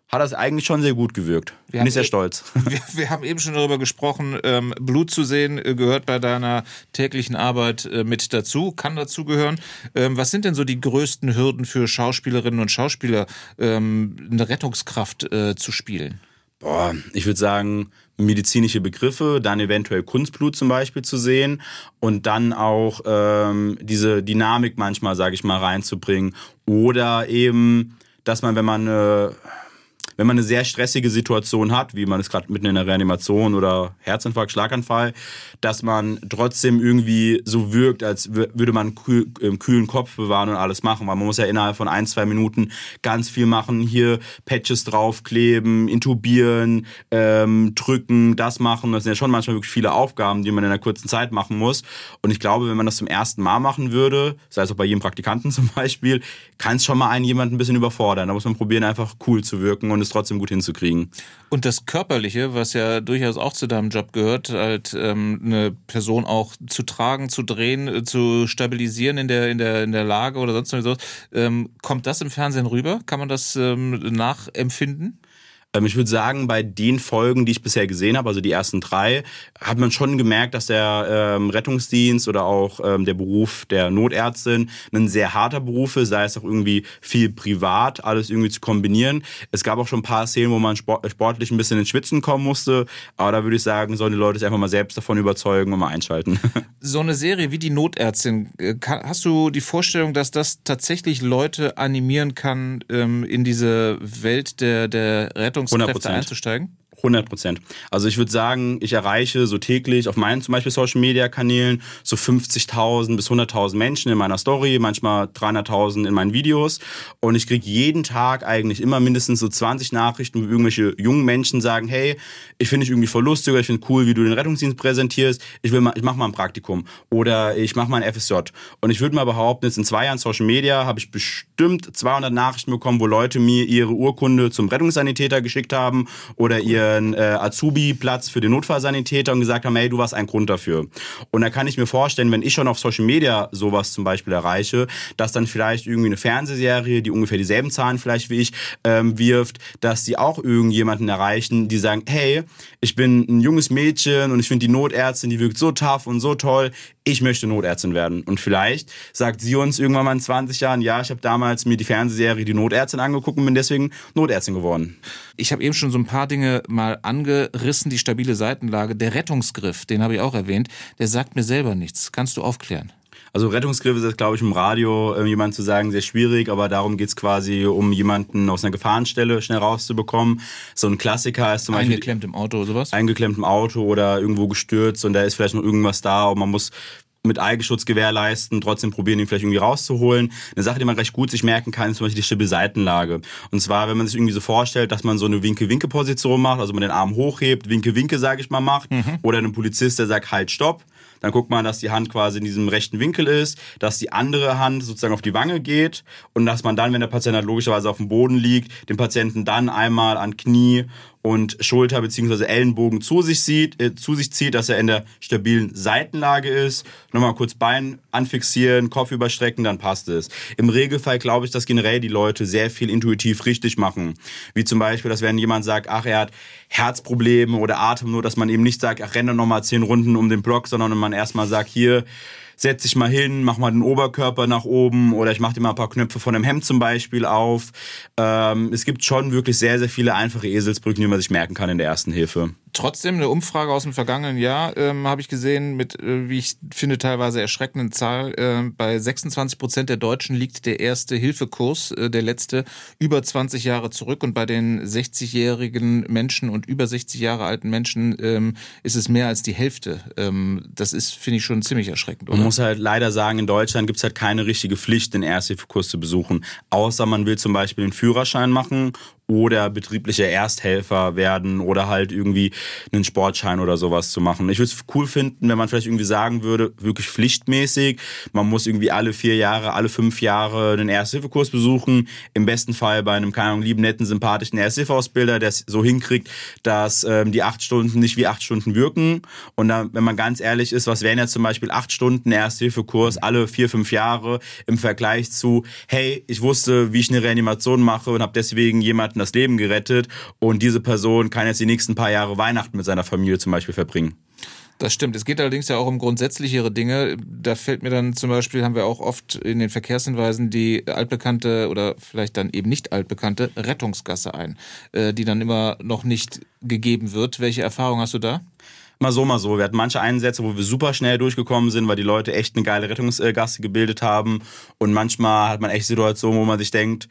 hat das eigentlich schon sehr gut gewirkt. Wir Bin ich sehr e- stolz. <laughs> Wir, wir, haben eben schon darüber gesprochen, ähm, Blut zu sehen äh, gehört bei deiner täglichen Arbeit äh, mit dazu, kann dazu gehören. Ähm, was sind denn so die größten Hürden für Schauspielerinnen und Schauspieler, ähm, eine Rettungskraft äh, zu spielen? Boah, ich würde sagen, medizinische Begriffe, dann eventuell Kunstblut zum Beispiel zu sehen und dann auch ähm, diese Dynamik manchmal, sage ich mal, reinzubringen. Oder eben, dass man, wenn man äh, wenn man eine sehr stressige Situation hat, wie man es gerade mitten in der Reanimation oder Herzinfarkt, Schlaganfall, dass man trotzdem irgendwie so wirkt, als würde man kühl, im kühlen Kopf bewahren und alles machen. Weil man muss ja innerhalb von ein, zwei Minuten ganz viel machen. Hier Patches draufkleben, intubieren, ähm, drücken, das machen. Das sind ja schon manchmal wirklich viele Aufgaben, die man in einer kurzen Zeit machen muss. Und ich glaube, wenn man das zum ersten Mal machen würde, sei es auch bei jedem Praktikanten <laughs> zum Beispiel, kann es schon mal einen jemanden ein bisschen überfordern. Da muss man probieren, einfach cool zu wirken und es es trotzdem gut hinzukriegen. Und das Körperliche, was ja durchaus auch zu deinem Job gehört, halt ähm, eine Person auch zu tragen, zu drehen, äh, zu stabilisieren in der, in der, in der Lage oder sonst was, ähm, kommt das im Fernsehen rüber? Kann man das ähm, nachempfinden? Ähm, ich würde sagen, bei den Folgen, die ich bisher gesehen habe, also die ersten drei, hat man schon gemerkt, dass der ähm, Rettungsdienst oder auch ähm, der Beruf der Notärztin ein sehr harter Beruf ist, sei es auch irgendwie viel privat, alles irgendwie zu kombinieren. Es gab auch schon ein paar Szenen, wo man sportlich ein bisschen ins Schwitzen kommen musste, aber da würde ich sagen, sollen die Leute sich einfach mal selbst davon überzeugen und mal einschalten. <laughs> So eine Serie wie die Notärztin, äh, hast du die Vorstellung, dass das tatsächlich Leute animieren kann, ähm, in diese Welt der, der Rettung Rettungskräfte einzusteigen? 100 Prozent. Also ich würde sagen, ich erreiche so täglich auf meinen zum Beispiel Social Media Kanälen so 50.000 bis 100.000 Menschen in meiner Story, manchmal 300.000 in meinen Videos. Und ich kriege jeden Tag eigentlich immer mindestens so 20 Nachrichten, wo irgendwelche jungen Menschen sagen, hey, ich finde dich irgendwie voll lustig, ich finde cool, wie du den Rettungsdienst präsentierst, ich will mal, ich mache mal ein Praktikum. Oder ich mache mal ein FSJ und ich würde mal behaupten, jetzt in zwei Jahren Social Media habe ich bestimmt 200 Nachrichten bekommen, wo Leute mir ihre Urkunde zum Rettungssanitäter geschickt haben oder ihr einen äh, Azubi-Platz für den Notfallsanitäter und gesagt haben, hey, du warst ein Grund dafür. Und da kann ich mir vorstellen, wenn ich schon auf Social Media sowas zum Beispiel erreiche, dass dann vielleicht irgendwie eine Fernsehserie, die ungefähr dieselben Zahlen vielleicht wie ich ähm, wirft, dass sie auch irgendjemanden erreichen, die sagen, hey, ich bin ein junges Mädchen und ich finde die Notärztin, die wirkt so tough und so toll, ich möchte Notärztin werden. Und vielleicht sagt sie uns irgendwann mal in 20 Jahren, ja, ich habe damals mir die Fernsehserie Die Notärztin angeguckt und bin deswegen Notärztin geworden. Ich habe eben schon so ein paar Dinge mal angerissen, die stabile Seitenlage. Der Rettungsgriff, den habe ich auch erwähnt, der sagt mir selber nichts. Kannst du aufklären? Also Rettungsgriff ist, glaube ich, im Radio äh, jemand zu sagen, sehr schwierig, aber darum geht's quasi, um jemanden aus einer Gefahrenstelle schnell rauszubekommen. So ein Klassiker ist zum Beispiel... Eingeklemmt im Auto oder sowas? Eingeklemmt im Auto oder irgendwo gestürzt und da ist vielleicht noch irgendwas da und man muss mit Eigenschutz gewährleisten, trotzdem probieren, ihn vielleicht irgendwie rauszuholen. Eine Sache, die man recht gut sich merken kann, ist zum Beispiel die stabile Seitenlage. Und zwar, wenn man sich irgendwie so vorstellt, dass man so eine Winke-Winke-Position macht, also man den Arm hochhebt, Winke-Winke, sage ich mal, macht, mhm. oder ein Polizist, der sagt, halt, stopp, dann guckt man, dass die Hand quasi in diesem rechten Winkel ist, dass die andere Hand sozusagen auf die Wange geht und dass man dann, wenn der Patient halt logischerweise auf dem Boden liegt, den Patienten dann einmal an Knie und Schulter bzw. Ellenbogen zu sich, sieht, äh, zu sich zieht, dass er in der stabilen Seitenlage ist. Nochmal kurz Bein anfixieren, Kopf überstrecken, dann passt es. Im Regelfall glaube ich, dass generell die Leute sehr viel intuitiv richtig machen. Wie zum Beispiel, dass wenn jemand sagt, ach, er hat Herzprobleme oder Atemnot, dass man eben nicht sagt, ach, renne nochmal zehn Runden um den Block, sondern man erstmal sagt, hier, setz dich mal hin, mach mal den Oberkörper nach oben oder ich mach dir mal ein paar Knöpfe von einem Hemd zum Beispiel auf. Ähm, es gibt schon wirklich sehr, sehr viele einfache Eselsbrücken, die man sich merken kann in der ersten Hilfe. Trotzdem eine Umfrage aus dem vergangenen Jahr ähm, habe ich gesehen mit, äh, wie ich finde, teilweise erschreckenden Zahl. Äh, bei 26 Prozent der Deutschen liegt der erste Hilfekurs, äh, der letzte, über 20 Jahre zurück. Und bei den 60-jährigen Menschen und über 60 Jahre alten Menschen ähm, ist es mehr als die Hälfte. Ähm, das ist, finde ich, schon ziemlich erschreckend. Oder? Muss halt leider sagen, in Deutschland gibt es halt keine richtige Pflicht, den Ersthilfekurs zu besuchen. Außer man will zum Beispiel den Führerschein machen oder betrieblicher Ersthelfer werden oder halt irgendwie einen Sportschein oder sowas zu machen. Ich würde es cool finden, wenn man vielleicht irgendwie sagen würde, wirklich pflichtmäßig, man muss irgendwie alle vier Jahre, alle fünf Jahre einen Ersthilfekurs besuchen. Im besten Fall bei einem, keine Ahnung, lieben, netten, sympathischen Ersthilfeausbilder, der es so hinkriegt, dass ähm, die acht Stunden nicht wie acht Stunden wirken. Und dann, wenn man ganz ehrlich ist, was wären jetzt zum Beispiel acht Stunden Ersthilfekurs alle vier, fünf Jahre im Vergleich zu, hey, ich wusste, wie ich eine Reanimation mache und habe deswegen jemanden Leuten das Leben gerettet und diese Person kann jetzt die nächsten paar Jahre Weihnachten mit seiner Familie zum Beispiel verbringen. Das stimmt. Es geht allerdings ja auch um grundsätzlichere Dinge. Da fällt mir dann zum Beispiel, haben wir auch oft in den Verkehrshinweisen die altbekannte oder vielleicht dann eben nicht altbekannte Rettungsgasse ein, äh, die dann immer noch nicht gegeben wird. Welche Erfahrung hast du da? mal so, mal so. Wir hatten manche Einsätze, wo wir super schnell durchgekommen sind, weil die Leute echt eine geile Rettungsgasse gebildet haben. Und manchmal hat man echt Situationen, wo man sich denkt,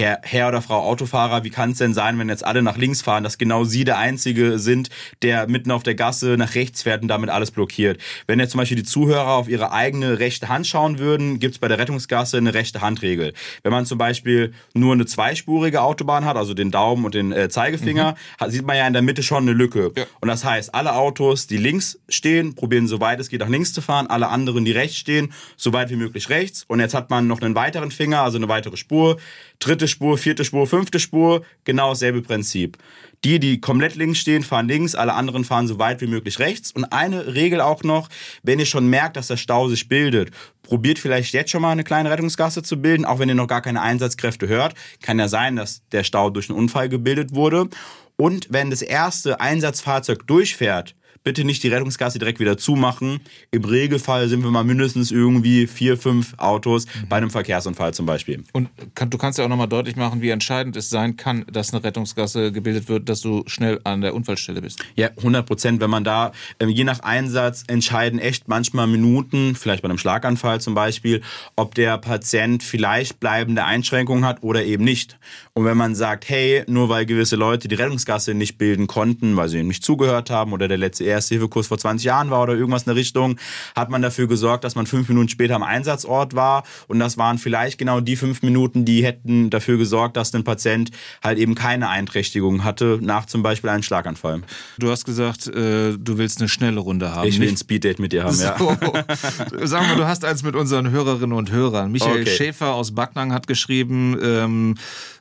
Herr, Herr oder Frau Autofahrer, wie kann es denn sein, wenn jetzt alle nach links fahren, dass genau Sie der Einzige sind, der mitten auf der Gasse nach rechts fährt und damit alles blockiert? Wenn jetzt zum Beispiel die Zuhörer auf ihre eigene rechte Hand schauen würden, gibt es bei der Rettungsgasse eine rechte Handregel. Wenn man zum Beispiel nur eine zweispurige Autobahn hat, also den Daumen und den äh, Zeigefinger, mhm. sieht man ja in der Mitte schon eine Lücke. Ja. Und das heißt, alle Autos, die links stehen, probieren soweit es geht nach links zu fahren, alle anderen, die rechts stehen, so weit wie möglich rechts. Und jetzt hat man noch einen weiteren Finger, also eine weitere Spur, dritte Spur, vierte Spur, fünfte Spur, genau dasselbe Prinzip. Die, die komplett links stehen, fahren links, alle anderen fahren so weit wie möglich rechts. Und eine Regel auch noch, wenn ihr schon merkt, dass der Stau sich bildet, probiert vielleicht jetzt schon mal eine kleine Rettungsgasse zu bilden, auch wenn ihr noch gar keine Einsatzkräfte hört. Kann ja sein, dass der Stau durch einen Unfall gebildet wurde. Und wenn das erste Einsatzfahrzeug durchfährt, bitte nicht die Rettungsgasse direkt wieder zumachen. Im Regelfall sind wir mal mindestens irgendwie vier, fünf Autos mhm. bei einem Verkehrsunfall zum Beispiel. Und kann, du kannst ja auch nochmal deutlich machen, wie entscheidend es sein kann, dass eine Rettungsgasse gebildet wird, dass du schnell an der Unfallstelle bist. Ja, 100 Prozent. Wenn man da, ähm, je nach Einsatz, entscheiden echt manchmal Minuten, vielleicht bei einem Schlaganfall zum Beispiel, ob der Patient vielleicht bleibende Einschränkungen hat oder eben nicht. Und wenn man sagt, hey, nur weil gewisse Leute die Rettungsgasse nicht bilden konnten, weil sie ihm nicht zugehört haben oder der letzte Ersthilfekurs vor 20 Jahren war oder irgendwas in der Richtung, hat man dafür gesorgt, dass man fünf Minuten später am Einsatzort war. Und das waren vielleicht genau die fünf Minuten, die hätten dafür gesorgt, dass ein Patient halt eben keine Einträchtigung hatte, nach zum Beispiel einem Schlaganfall. Du hast gesagt, äh, du willst eine schnelle Runde haben. Ich will ein Speeddate mit dir haben, so. ja. <laughs> Sagen wir, du hast eins mit unseren Hörerinnen und Hörern. Michael okay. Schäfer aus Backnang hat geschrieben, ähm,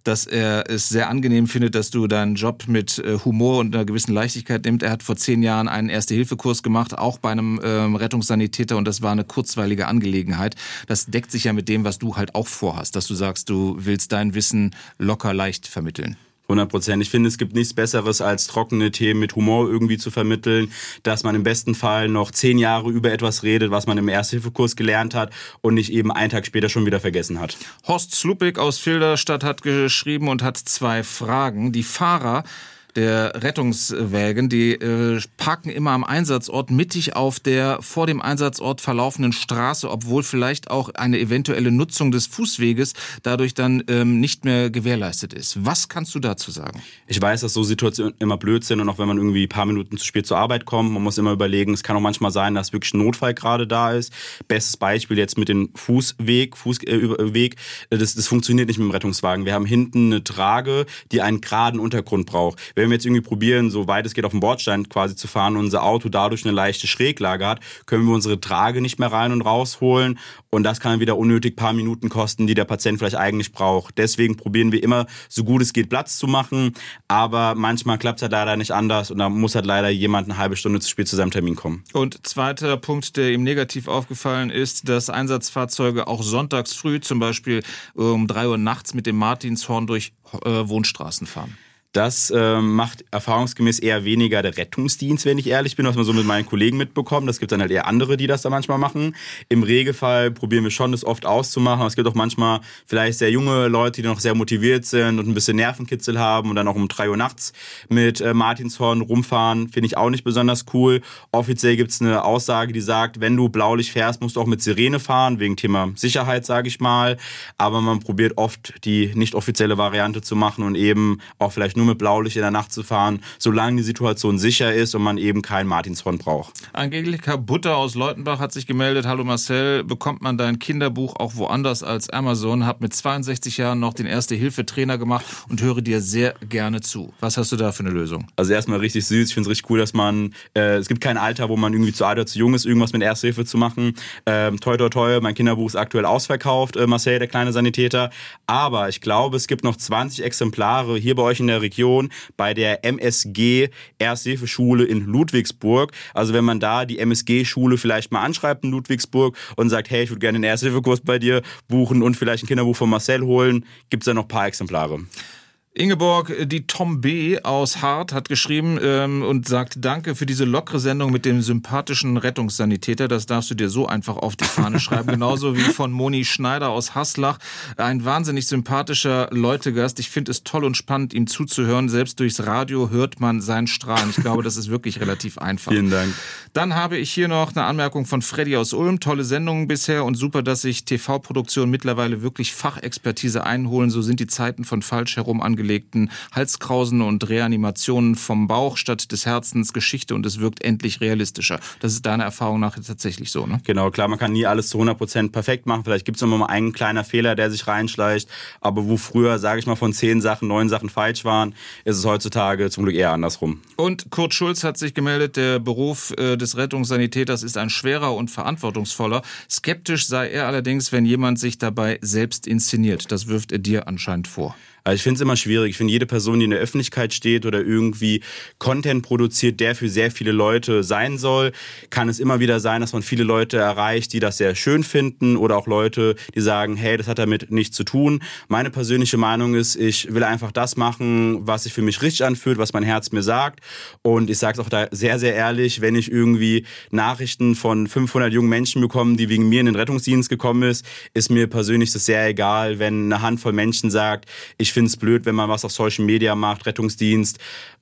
dass er es sehr angenehm findet, dass du deinen Job mit äh, Humor und einer gewissen Leichtigkeit nimmst. Er hat vor zehn Jahren einen Erste-Hilfe-Kurs gemacht, auch bei einem ähm, Rettungssanitäter und das war eine kurzweilige Angelegenheit. Das deckt sich ja mit dem, was du halt auch vorhast, dass du sagst, du willst dein Wissen locker leicht vermitteln. 100 Prozent. Ich finde, es gibt nichts Besseres, als trockene Themen mit Humor irgendwie zu vermitteln, dass man im besten Fall noch zehn Jahre über etwas redet, was man im Ersthilfekurs gelernt hat und nicht eben einen Tag später schon wieder vergessen hat. Horst Slupik aus Filderstadt hat geschrieben und hat zwei Fragen. Die Fahrer der Rettungswägen, die äh, parken immer am Einsatzort mittig auf der vor dem Einsatzort verlaufenden Straße, obwohl vielleicht auch eine eventuelle Nutzung des Fußweges dadurch dann ähm, nicht mehr gewährleistet ist. Was kannst du dazu sagen? Ich weiß, dass so Situationen immer blöd sind und auch wenn man irgendwie ein paar Minuten zu spät zur Arbeit kommt, man muss immer überlegen, es kann auch manchmal sein, dass wirklich ein Notfall gerade da ist. Bestes Beispiel jetzt mit dem Fußweg, Fußweg, äh, das, das funktioniert nicht mit dem Rettungswagen. Wir haben hinten eine Trage, die einen geraden Untergrund braucht wenn wir jetzt irgendwie probieren, so weit es geht auf dem Bordstein quasi zu fahren und unser Auto dadurch eine leichte Schräglage hat, können wir unsere Trage nicht mehr rein und rausholen und das kann wieder unnötig paar Minuten kosten, die der Patient vielleicht eigentlich braucht. Deswegen probieren wir immer, so gut es geht, Platz zu machen, aber manchmal klappt es halt leider nicht anders und da muss halt leider jemand eine halbe Stunde zu spät zu seinem Termin kommen. Und zweiter Punkt, der ihm negativ aufgefallen ist, dass Einsatzfahrzeuge auch sonntags früh, zum Beispiel um drei Uhr nachts mit dem Martinshorn durch äh, Wohnstraßen fahren. Das äh, macht erfahrungsgemäß eher weniger der Rettungsdienst, wenn ich ehrlich bin, was man so mit meinen Kollegen mitbekommt. Das gibt dann halt eher andere, die das da manchmal machen. Im Regelfall probieren wir schon, das oft auszumachen. Aber es gibt auch manchmal vielleicht sehr junge Leute, die noch sehr motiviert sind und ein bisschen Nervenkitzel haben und dann auch um drei Uhr nachts mit äh, Martinshorn rumfahren. Finde ich auch nicht besonders cool. Offiziell gibt's eine Aussage, die sagt, wenn du Blaulicht fährst, musst du auch mit Sirene fahren, wegen Thema Sicherheit, sage ich mal. Aber man probiert oft die nicht offizielle Variante zu machen und eben auch vielleicht nur mit Blaulicht in der Nacht zu fahren, solange die Situation sicher ist und man eben kein Martinshorn braucht. Angelika Butter aus Leutenbach hat sich gemeldet. Hallo Marcel, bekommt man dein Kinderbuch auch woanders als Amazon? Hab mit 62 Jahren noch den Erste-Hilfe-Trainer gemacht und höre dir sehr gerne zu. Was hast du da für eine Lösung? Also erstmal richtig süß. Ich finde es richtig cool, dass man, äh, es gibt kein Alter, wo man irgendwie zu alt oder zu jung ist, irgendwas mit Erste Hilfe zu machen. Ähm, toi, toi, toi, mein Kinderbuch ist aktuell ausverkauft, äh, Marcel, der kleine Sanitäter. Aber ich glaube, es gibt noch 20 Exemplare hier bei euch in der Region bei der MSG Ersthilfeschule in Ludwigsburg. Also wenn man da die MSG-Schule vielleicht mal anschreibt in Ludwigsburg und sagt, hey, ich würde gerne einen Ersthilfekurs bei dir buchen und vielleicht ein Kinderbuch von Marcel holen, gibt es da noch ein paar Exemplare. Ingeborg, die Tom B. aus Hart hat geschrieben ähm, und sagt Danke für diese lockere Sendung mit dem sympathischen Rettungssanitäter. Das darfst du dir so einfach auf die Fahne <laughs> schreiben. Genauso wie von Moni Schneider aus Haslach. Ein wahnsinnig sympathischer Leutegast. Ich finde es toll und spannend, ihm zuzuhören. Selbst durchs Radio hört man seinen Strahlen. Ich glaube, das ist wirklich relativ einfach. Vielen Dank. Dann habe ich hier noch eine Anmerkung von Freddy aus Ulm. Tolle Sendungen bisher und super, dass sich TV-Produktionen mittlerweile wirklich Fachexpertise einholen. So sind die Zeiten von falsch herum angekommen angelegten Halskrausen und Reanimationen vom Bauch statt des Herzens Geschichte und es wirkt endlich realistischer. Das ist deiner Erfahrung nach tatsächlich so, ne? Genau, klar, man kann nie alles zu 100% perfekt machen. Vielleicht gibt es immer mal einen kleiner Fehler, der sich reinschleicht. Aber wo früher, sage ich mal, von zehn Sachen neun Sachen falsch waren, ist es heutzutage zum Glück eher andersrum. Und Kurt Schulz hat sich gemeldet, der Beruf äh, des Rettungssanitäters ist ein schwerer und verantwortungsvoller. Skeptisch sei er allerdings, wenn jemand sich dabei selbst inszeniert. Das wirft er dir anscheinend vor. Also ich finde es immer schwierig. Ich finde, jede Person, die in der Öffentlichkeit steht oder irgendwie Content produziert, der für sehr viele Leute sein soll, kann es immer wieder sein, dass man viele Leute erreicht, die das sehr schön finden oder auch Leute, die sagen, hey, das hat damit nichts zu tun. Meine persönliche Meinung ist, ich will einfach das machen, was sich für mich richtig anfühlt, was mein Herz mir sagt. Und ich sage es auch da sehr, sehr ehrlich, wenn ich irgendwie Nachrichten von 500 jungen Menschen bekomme, die wegen mir in den Rettungsdienst gekommen ist, ist mir persönlich das sehr egal, wenn eine Handvoll Menschen sagt, ich finde es blöd, wenn man was auf Social Media macht, Rettungsdienst,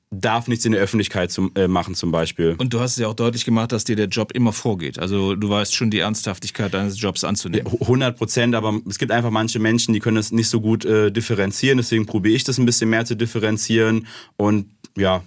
darf nichts in der Öffentlichkeit zum, äh, machen zum Beispiel. Und du hast es ja auch deutlich gemacht, dass dir der Job immer vorgeht. Also du weißt schon die Ernsthaftigkeit deines Jobs anzunehmen. 100 Prozent, aber es gibt einfach manche Menschen, die können das nicht so gut äh, differenzieren. Deswegen probiere ich das ein bisschen mehr zu differenzieren. Und ja,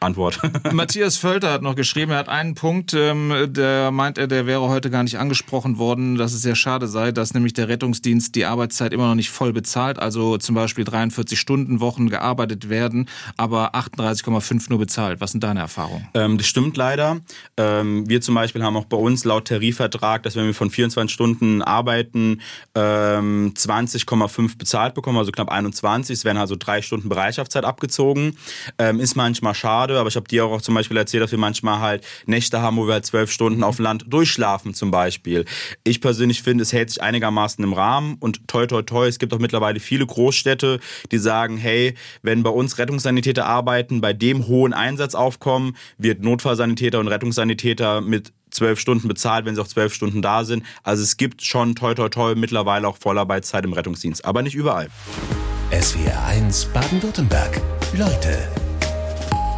Antwort. <laughs> Matthias Völter hat noch geschrieben, er hat einen Punkt, ähm, der meint er, der wäre heute gar nicht angesprochen worden, dass es sehr schade sei, dass nämlich der Rettungsdienst die Arbeitszeit immer noch nicht voll bezahlt, also zum Beispiel 43 Stunden Wochen gearbeitet werden, aber 38,5 nur bezahlt. Was sind deine Erfahrungen? Ähm, das stimmt leider. Ähm, wir zum Beispiel haben auch bei uns laut Tarifvertrag, dass wenn wir von 24 Stunden arbeiten, ähm, 20,5 bezahlt bekommen, also knapp 21. Es werden also drei Stunden Bereitschaftszeit abgezogen. Ähm, ist manchmal schade aber ich habe dir auch zum Beispiel erzählt, dass wir manchmal halt Nächte haben, wo wir halt zwölf Stunden auf Land durchschlafen zum Beispiel. Ich persönlich finde, es hält sich einigermaßen im Rahmen und toi toi toi, es gibt auch mittlerweile viele Großstädte, die sagen, hey, wenn bei uns Rettungssanitäter arbeiten, bei dem hohen Einsatzaufkommen wird Notfallsanitäter und Rettungssanitäter mit zwölf Stunden bezahlt, wenn sie auch zwölf Stunden da sind. Also es gibt schon toi toi toi mittlerweile auch Vollarbeitszeit im Rettungsdienst, aber nicht überall. SWR 1 Baden-Württemberg. Leute